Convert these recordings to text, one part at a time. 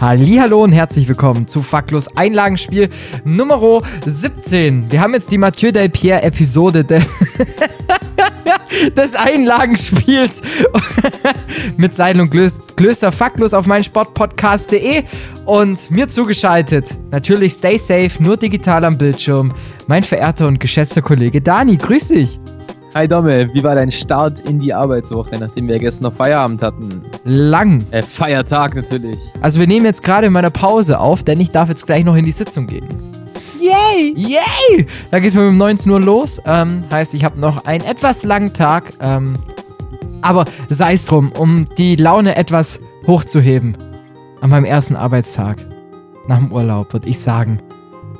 Hallo und herzlich willkommen zu Faktlos Einlagenspiel Nummer 17. Wir haben jetzt die Mathieu Del Pierre Episode de des Einlagenspiels mit Seidel und Klöster Faktlos auf meinsportpodcast.de und mir zugeschaltet, natürlich stay safe, nur digital am Bildschirm, mein verehrter und geschätzter Kollege Dani. Grüß dich. Hi Domme, wie war dein Start in die Arbeitswoche, nachdem wir gestern noch Feierabend hatten? Lang. Äh, Feiertag natürlich. Also wir nehmen jetzt gerade in meiner Pause auf, denn ich darf jetzt gleich noch in die Sitzung gehen. Yay! Yay! Da geht's mir um 19 Uhr los. Ähm, heißt, ich habe noch einen etwas langen Tag. Ähm, aber sei es drum, um die Laune etwas hochzuheben. An meinem ersten Arbeitstag nach dem Urlaub würde ich sagen,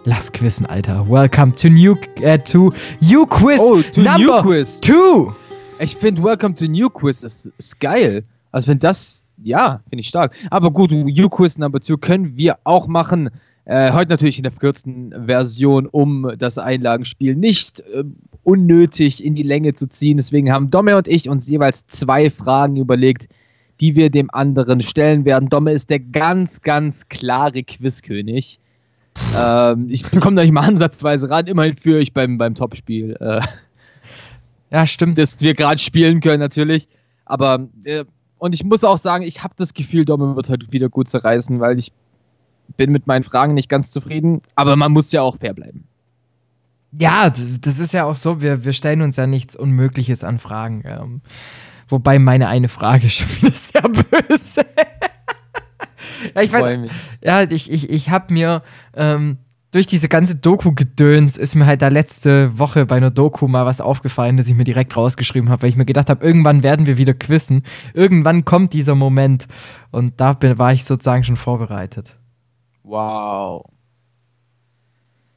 Lass quizzen, Alter. Welcome to New äh, to You Quiz oh, to Number New Quiz. Two. Ich finde Welcome to New Quiz ist, ist geil. Also wenn das, ja, finde ich stark. Aber gut, You Quiz Number Two können wir auch machen. Äh, heute natürlich in der verkürzten Version, um das Einlagenspiel nicht äh, unnötig in die Länge zu ziehen. Deswegen haben Domme und ich uns jeweils zwei Fragen überlegt, die wir dem anderen stellen werden. Domme ist der ganz, ganz klare Quizkönig. Ähm, ich bekomme da nicht mal ansatzweise ran. Immerhin führe ich beim, beim Topspiel. Äh, ja, stimmt. Das wir gerade spielen können, natürlich. Aber, äh, und ich muss auch sagen, ich habe das Gefühl, Domme wird heute wieder gut zerreißen, weil ich bin mit meinen Fragen nicht ganz zufrieden. Aber man muss ja auch fair bleiben. Ja, das ist ja auch so. Wir, wir stellen uns ja nichts Unmögliches an Fragen. Ähm, wobei meine eine Frage schon wieder sehr böse ja, ich weiß. Mich. Ja, ich, ich, ich habe mir ähm, durch diese ganze Doku-Gedöns ist mir halt da letzte Woche bei einer Doku mal was aufgefallen, das ich mir direkt rausgeschrieben habe, weil ich mir gedacht habe, irgendwann werden wir wieder quissen. Irgendwann kommt dieser Moment. Und da bin, war ich sozusagen schon vorbereitet. Wow.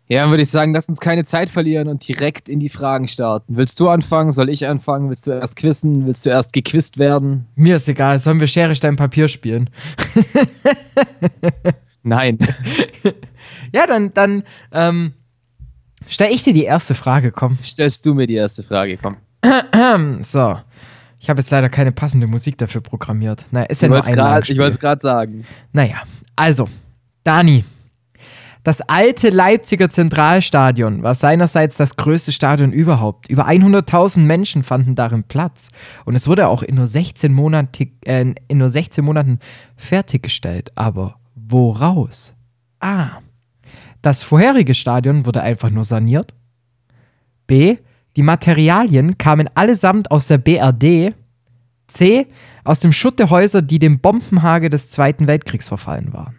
Ja, dann würde ich sagen, lass uns keine Zeit verlieren und direkt in die Fragen starten. Willst du anfangen? Soll ich anfangen? Willst du erst quissen? Willst du erst gequizt werden? Mir ist egal. Sollen wir Schere, Stein, Papier spielen? Nein. ja, dann, dann ähm, stell ich dir die erste Frage, komm. Stellst du mir die erste Frage, komm. so. Ich habe jetzt leider keine passende Musik dafür programmiert. Naja, ist ja nur ein grad, Ich wollte es gerade sagen. Naja, also, Dani, das alte Leipziger Zentralstadion war seinerseits das größte Stadion überhaupt. Über 100.000 Menschen fanden darin Platz. Und es wurde auch in nur 16, Monate, äh, in nur 16 Monaten fertiggestellt. Aber woraus? A. Das vorherige Stadion wurde einfach nur saniert. B. Die Materialien kamen allesamt aus der BRD. C. Aus dem Schutt der Häuser, die dem Bombenhage des Zweiten Weltkriegs verfallen waren.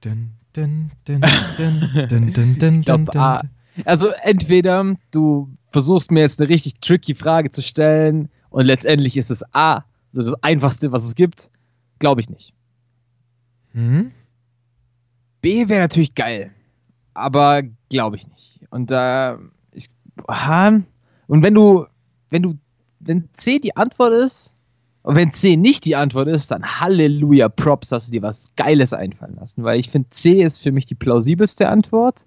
Dun, dun, dun, ich glaub, ah, also entweder du versuchst mir jetzt eine richtig tricky Frage zu stellen und letztendlich ist es A, also das einfachste, was es gibt, glaube ich nicht. Hm? B wäre natürlich geil, aber glaube ich nicht. Und da, äh, ich, aha, und wenn du, wenn du, wenn C die Antwort ist, und wenn C nicht die Antwort ist, dann Halleluja, Props, hast du dir was Geiles einfallen lassen. Weil ich finde, C ist für mich die plausibelste Antwort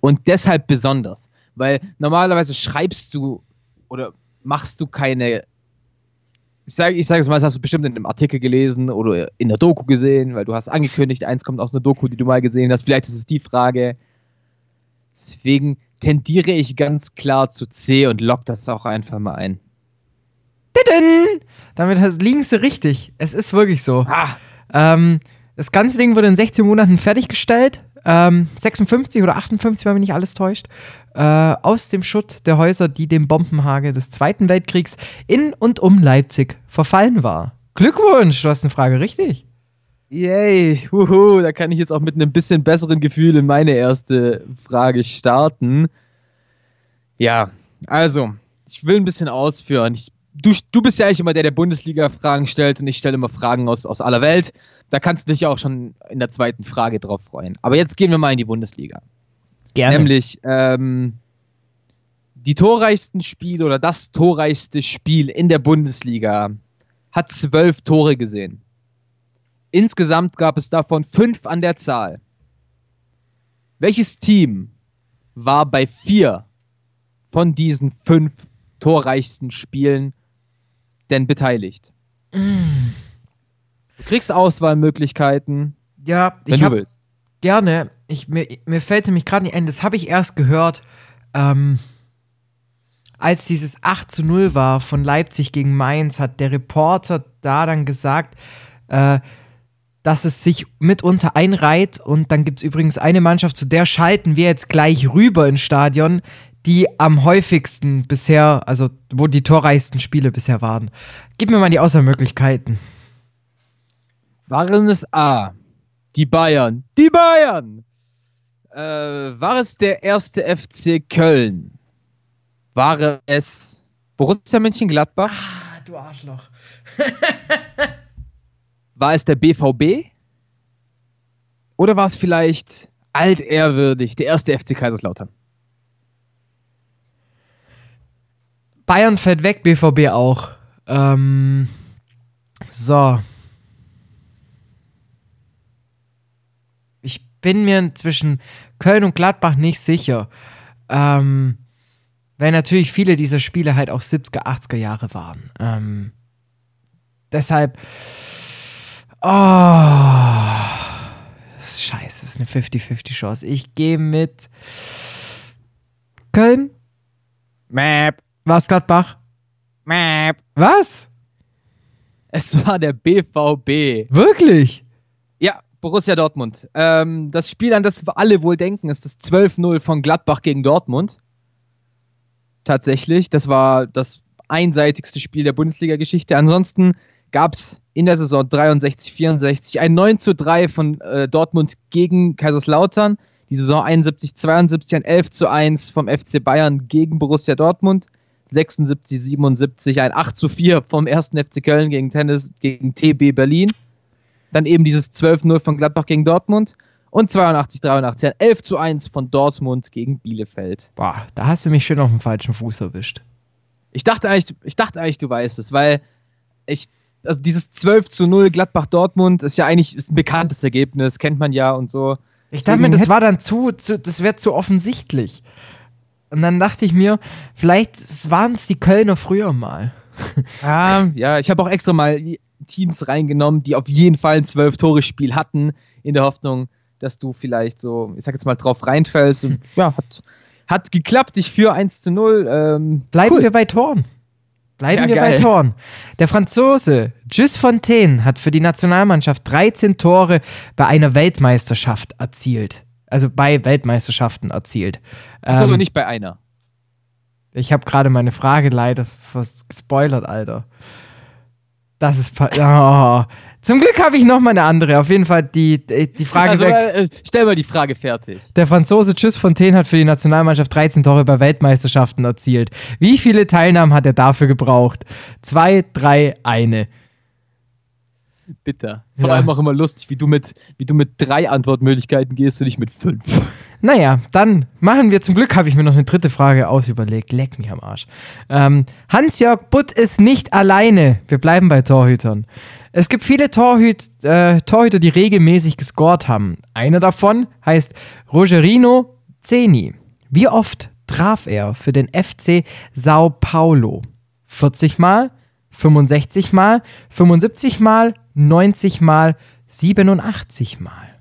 und deshalb besonders. Weil normalerweise schreibst du oder machst du keine. Ich sage ich sag es mal, das hast du bestimmt in einem Artikel gelesen oder in der Doku gesehen, weil du hast angekündigt, eins kommt aus einer Doku, die du mal gesehen hast. Vielleicht ist es die Frage. Deswegen tendiere ich ganz klar zu C und lock das auch einfach mal ein. Damit liegen sie richtig. Es ist wirklich so. Ah. Ähm, das ganze Ding wurde in 16 Monaten fertiggestellt. Ähm, 56 oder 58, wenn mich nicht alles täuscht. Äh, aus dem Schutt der Häuser, die dem Bombenhagel des Zweiten Weltkriegs in und um Leipzig verfallen war. Glückwunsch, du hast eine Frage richtig. Yay, wuhu, da kann ich jetzt auch mit einem bisschen besseren Gefühl in meine erste Frage starten. Ja, also, ich will ein bisschen ausführen. Ich du, du bist ja eigentlich immer der, der Bundesliga-Fragen stellt und ich stelle immer Fragen aus, aus aller Welt. Da kannst du dich auch schon in der zweiten Frage drauf freuen. Aber jetzt gehen wir mal in die Bundesliga. Gerne. Nämlich ähm, die torreichsten Spiele oder das torreichste Spiel in der Bundesliga hat zwölf Tore gesehen. Insgesamt gab es davon fünf an der Zahl. Welches Team war bei vier von diesen fünf torreichsten Spielen denn beteiligt? Mm. Du kriegst Auswahlmöglichkeiten. Ja, wenn ich du willst. Gerne. Ich, mir, mir fällt nämlich gerade nicht ein, das habe ich erst gehört, ähm, als dieses 8 zu 0 war von Leipzig gegen Mainz, hat der Reporter da dann gesagt, äh, dass es sich mitunter einreiht. Und dann gibt es übrigens eine Mannschaft, zu der schalten wir jetzt gleich rüber ins Stadion, die am häufigsten bisher, also wo die torreichsten Spiele bisher waren. Gib mir mal die Auswahlmöglichkeiten. Waren es A, die Bayern, die Bayern? Äh, war es der erste FC Köln? War es Borussia Mönchengladbach? Ah, du Arschloch. war es der BVB? Oder war es vielleicht altehrwürdig der erste FC Kaiserslautern? Bayern fällt weg, BVB auch. Ähm, so. Ich bin mir zwischen Köln und Gladbach nicht sicher. Ähm, weil natürlich viele dieser Spiele halt auch 70er, 80er Jahre waren. Ähm, deshalb. Oh. Scheiße, ist eine 50-50 Chance. Ich gehe mit Köln. Map. Was, Gladbach? Map. Was? Es war der BVB. Wirklich? Ja, Borussia Dortmund. Ähm, das Spiel, an das alle wohl denken, ist das 12-0 von Gladbach gegen Dortmund. Tatsächlich. Das war das einseitigste Spiel der Bundesliga-Geschichte. Ansonsten gab es in der Saison 63, 64 ein 9 zu 3 von äh, Dortmund gegen Kaiserslautern. Die Saison 71, 72 ein 11 zu 1 vom FC Bayern gegen Borussia Dortmund. 76, 77, ein 8 zu 4 vom 1. FC Köln gegen Tennis, gegen TB Berlin. Dann eben dieses 12-0 von Gladbach gegen Dortmund. Und 82, 83, ein 11 zu 1 von Dortmund gegen Bielefeld. Boah, da hast du mich schön auf dem falschen Fuß erwischt. Ich dachte eigentlich, ich dachte eigentlich du weißt es, weil ich, also dieses 12 zu 0 Gladbach-Dortmund ist ja eigentlich ist ein bekanntes Ergebnis, kennt man ja und so. Ich dachte mir, das war dann zu, zu das wäre zu offensichtlich. Und dann dachte ich mir, vielleicht waren es die Kölner früher mal. ja, ja, ich habe auch extra mal Teams reingenommen, die auf jeden Fall ein Zwölf-Tore-Spiel hatten, in der Hoffnung, dass du vielleicht so, ich sag jetzt mal, drauf reinfällst. Und ja, hat, hat geklappt. Ich führe 1 zu 0. Ähm, Bleiben cool. wir bei Toren. Bleiben ja, wir geil. bei Toren. Der Franzose Gilles Fontaine hat für die Nationalmannschaft 13 Tore bei einer Weltmeisterschaft erzielt also bei Weltmeisterschaften erzielt. Ist ähm, aber nicht bei einer. Ich habe gerade meine Frage leider gespoilert, Alter. Das ist. Oh. Zum Glück habe ich noch mal eine andere. Auf jeden Fall die, die Frage. Also, äh, stell mal die Frage fertig. Der Franzose Tschüss Fontaine hat für die Nationalmannschaft 13 Tore bei Weltmeisterschaften erzielt. Wie viele Teilnahmen hat er dafür gebraucht? Zwei, drei, eine. Bitter. Vor ja. allem auch immer lustig, wie du mit, wie du mit drei Antwortmöglichkeiten gehst und nicht mit fünf. Naja, dann machen wir zum Glück, habe ich mir noch eine dritte Frage ausüberlegt. Leck mich am Arsch. Ähm, Hans-Jörg Butt ist nicht alleine. Wir bleiben bei Torhütern. Es gibt viele Torhüt, äh, Torhüter, die regelmäßig gescored haben. Einer davon heißt Rogerino Zeni. Wie oft traf er für den FC Sao Paulo? 40 Mal, 65 Mal, 75 Mal, 90 Mal, 87 Mal.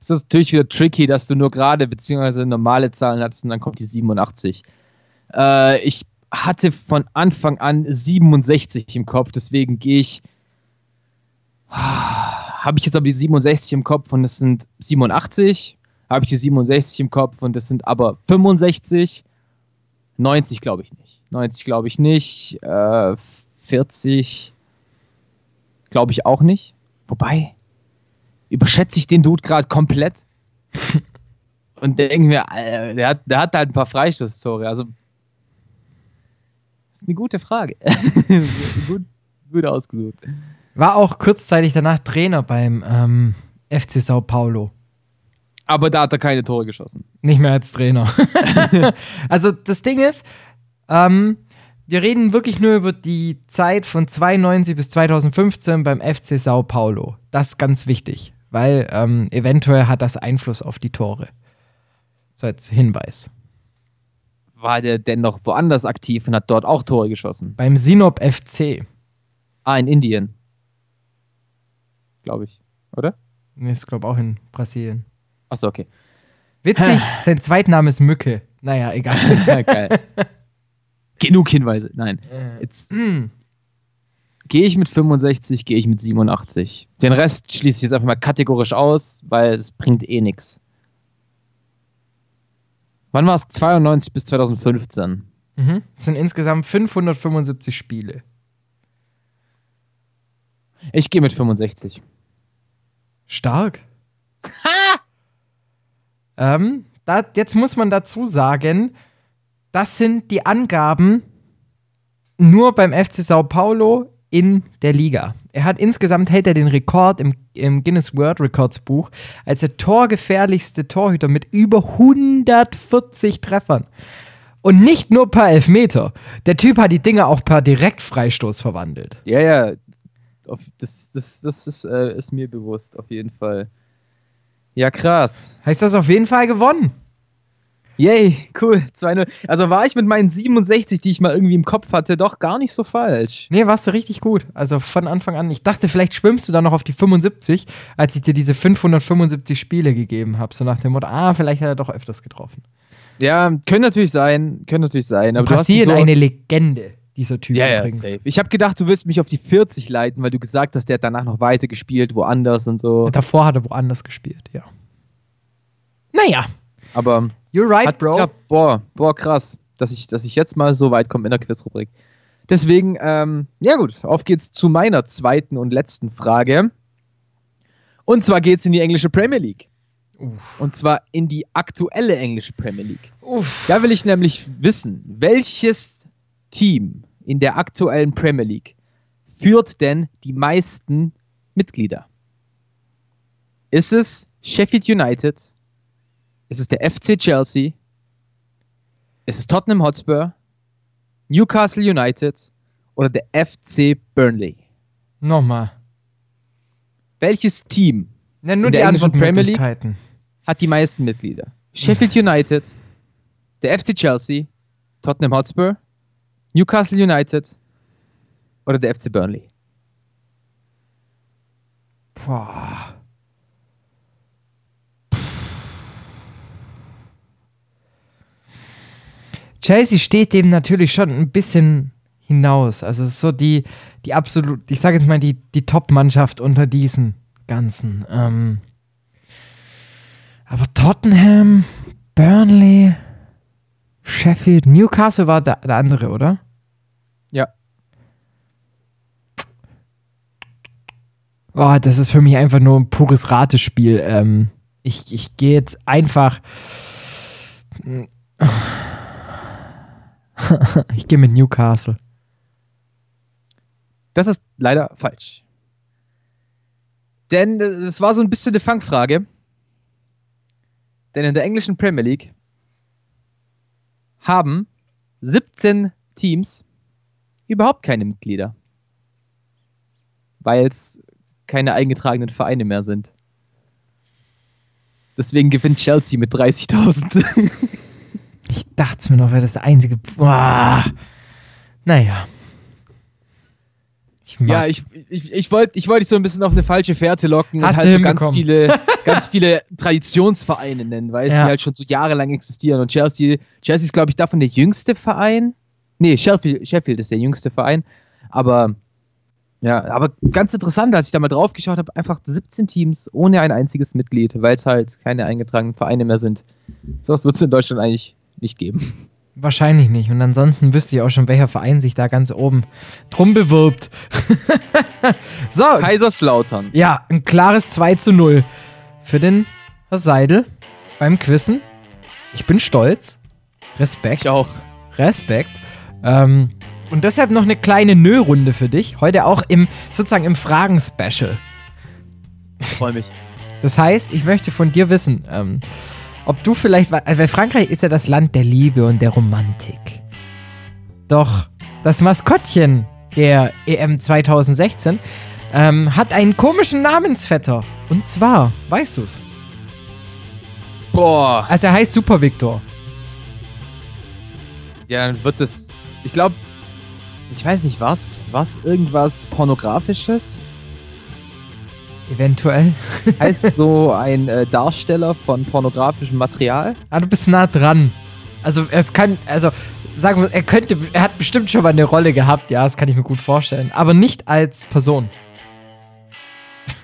Es ist natürlich wieder tricky, dass du nur gerade bzw. normale Zahlen hattest und dann kommt die 87. Äh, ich hatte von Anfang an 67 im Kopf, deswegen gehe ich. Habe ich jetzt aber die 67 im Kopf und es sind 87. Habe ich die 67 im Kopf und es sind aber 65. 90 glaube ich nicht. 90 glaube ich nicht. Äh, 40 glaube ich auch nicht. Wobei, überschätze ich den Dude gerade komplett. Und denke mir, äh, der hat, der hat halt ein paar Freistoßtore. Also, das ist eine gute Frage. gut, gut ausgesucht. War auch kurzzeitig danach Trainer beim ähm, FC Sao Paulo. Aber da hat er keine Tore geschossen. Nicht mehr als Trainer. also das Ding ist, ähm, wir reden wirklich nur über die Zeit von 92 bis 2015 beim FC Sao Paulo. Das ist ganz wichtig, weil ähm, eventuell hat das Einfluss auf die Tore. So als Hinweis. War der denn noch woanders aktiv und hat dort auch Tore geschossen? Beim Sinop FC. Ah, in Indien. Glaube ich, oder? Nee, ist glaube auch in Brasilien. Achso, okay. Witzig, sein Zweitname ist Mücke. Naja, egal. Geil. Genug Hinweise. Nein. Äh. Jetzt Hm. gehe ich mit 65, gehe ich mit 87. Den Rest schließe ich jetzt einfach mal kategorisch aus, weil es bringt eh nichts. Wann war es? 92 bis 2015. Mhm. Es sind insgesamt 575 Spiele. Ich gehe mit 65. Stark. ähm, da, jetzt muss man dazu sagen, das sind die Angaben nur beim FC Sao Paulo in der Liga. Er hat insgesamt hält er den Rekord im, im Guinness World Records Buch als der torgefährlichste Torhüter mit über 140 Treffern. Und nicht nur per Elfmeter. Der Typ hat die Dinge auch per Direktfreistoß verwandelt. Ja, ja. Das das, das ist, äh, ist mir bewusst, auf jeden Fall. Ja, krass. Heißt das auf jeden Fall gewonnen? Yay, cool. 2-0. Also war ich mit meinen 67, die ich mal irgendwie im Kopf hatte, doch gar nicht so falsch. Nee, warst du richtig gut. Also von Anfang an. Ich dachte, vielleicht schwimmst du dann noch auf die 75, als ich dir diese 575 Spiele gegeben habe. So nach dem Motto, ah, vielleicht hat er doch öfters getroffen. Ja, können natürlich sein, können natürlich sein. Aber Brasilien so, eine Legende, dieser Typ ja, ja, übrigens. safe. Ich habe gedacht, du willst mich auf die 40 leiten, weil du gesagt hast, der hat danach noch weiter gespielt, woanders und so. Davor hat er woanders gespielt, ja. Naja, Aber you're right, hat Bro. geklappt. Boah, boah, krass, dass ich, dass ich jetzt mal so weit komme in der Quizrubrik. Deswegen, ähm, ja gut, auf geht's zu meiner zweiten und letzten Frage. Und zwar geht's in die englische Premier League. Uff. Und zwar in die aktuelle englische Premier League. Uff. Da will ich nämlich wissen, welches Team in der aktuellen Premier League führt denn die meisten Mitglieder? Ist es Sheffield United? Ist es der FC Chelsea? Ist es Tottenham Hotspur? Newcastle United? Oder der FC Burnley? Nochmal. Welches Team Nenn nur In die der englischen Premier League? Hat die meisten Mitglieder? Sheffield United, der FC Chelsea, Tottenham Hotspur, Newcastle United oder der FC Burnley? Boah. Chelsea steht dem natürlich schon ein bisschen hinaus. Also es ist so die, die absolut, ich sage jetzt mal, die, die Top-Mannschaft unter diesen ganzen. Ähm, aber Tottenham, Burnley, Sheffield, Newcastle war der, der andere, oder? Ja. Oh, das ist für mich einfach nur ein pures Ratespiel. Ähm, ich ich gehe jetzt einfach. ich gehe mit Newcastle. Das ist leider falsch. Denn äh, es war so ein bisschen eine Fangfrage. Denn in der englischen Premier League haben 17 Teams überhaupt keine Mitglieder. Weil es keine eingetragenen Vereine mehr sind. Deswegen gewinnt Chelsea mit 30.000. Ich dachte mir noch, wäre das der einzige. Boah. Naja. Ich. Ja, ich, ich, ich wollte ich wollt dich so ein bisschen auf eine falsche Fährte locken Hast und halt so ganz viele, ganz viele Traditionsvereine nennen, du, Ja. die halt schon so jahrelang existieren. Und Chelsea, Chelsea ist, glaube ich, davon der jüngste Verein. Nee, Sheffield, Sheffield ist der jüngste Verein. Aber ja, aber ganz interessant, als ich da mal drauf geschaut habe, einfach 17 Teams ohne ein einziges Mitglied, weil es halt keine eingetragenen Vereine mehr sind. Sowas wird es in Deutschland eigentlich nicht geben. Wahrscheinlich nicht. Und ansonsten wüsste ich auch schon, welcher Verein sich da ganz oben drum bewirbt. so, Kaiserslautern. ja, ein klares 2 zu 0 für den Herr Seidel beim Quizzen. Ich bin stolz. Respekt. Ich auch. Respekt. Ähm, und deshalb noch eine kleine Nö-Runde für dich. Heute auch im, sozusagen im Fragen-Special. Freue mich. Das heißt, ich möchte von dir wissen, ähm, ob du vielleicht, weil Frankreich ist ja das Land der Liebe und der Romantik. Doch das Maskottchen der EM 2016 ähm, hat einen komischen Namensvetter. Und zwar, weißt du's? Boah. Also er heißt Super Victor. Ja, dann wird es. Ich glaube, ich weiß nicht was. Was? Irgendwas Pornografisches? Eventuell. heißt so ein äh, Darsteller von pornografischem Material? Ah, du bist nah dran. Also es kann, also sagen wir, er könnte, er hat bestimmt schon mal eine Rolle gehabt, ja, das kann ich mir gut vorstellen. Aber nicht als Person.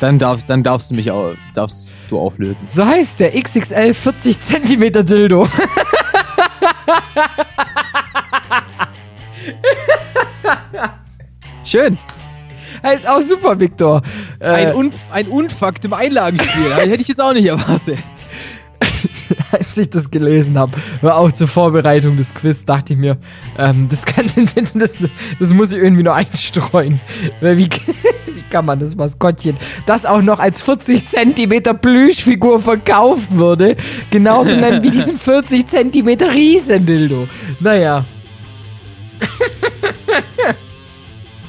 Dann, darf, dann darfst du mich auch, darfst du auflösen. So heißt der XXL 40 cm Dildo. Schön. Er ist auch super, Victor. Äh, ein, Unf ein Unfakt im Einlagenspiel. Hätte ich jetzt auch nicht erwartet. als ich das gelesen habe, war auch zur Vorbereitung des Quiz, dachte ich mir, ähm, das, kann, das, das muss ich irgendwie nur einstreuen. Wie, wie kann man das Maskottchen, das auch noch als 40 Zentimeter Plüschfigur verkauft würde, genauso nennen wie diesen 40 Zentimeter Riesendildo. Naja.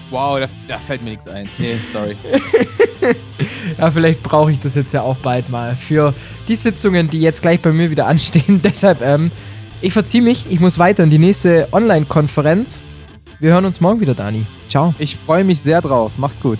Wow, da, da, fällt mir nichts ein. Nee, sorry. ja, vielleicht brauche ich das jetzt ja auch bald mal für die Sitzungen, die jetzt gleich bei mir wieder anstehen. Deshalb, ähm, ich verziehe mich. Ich muss weiter in die nächste Online-Konferenz. Wir hören uns morgen wieder, Dani. Ciao. Ich freue mich sehr drauf. Mach's gut.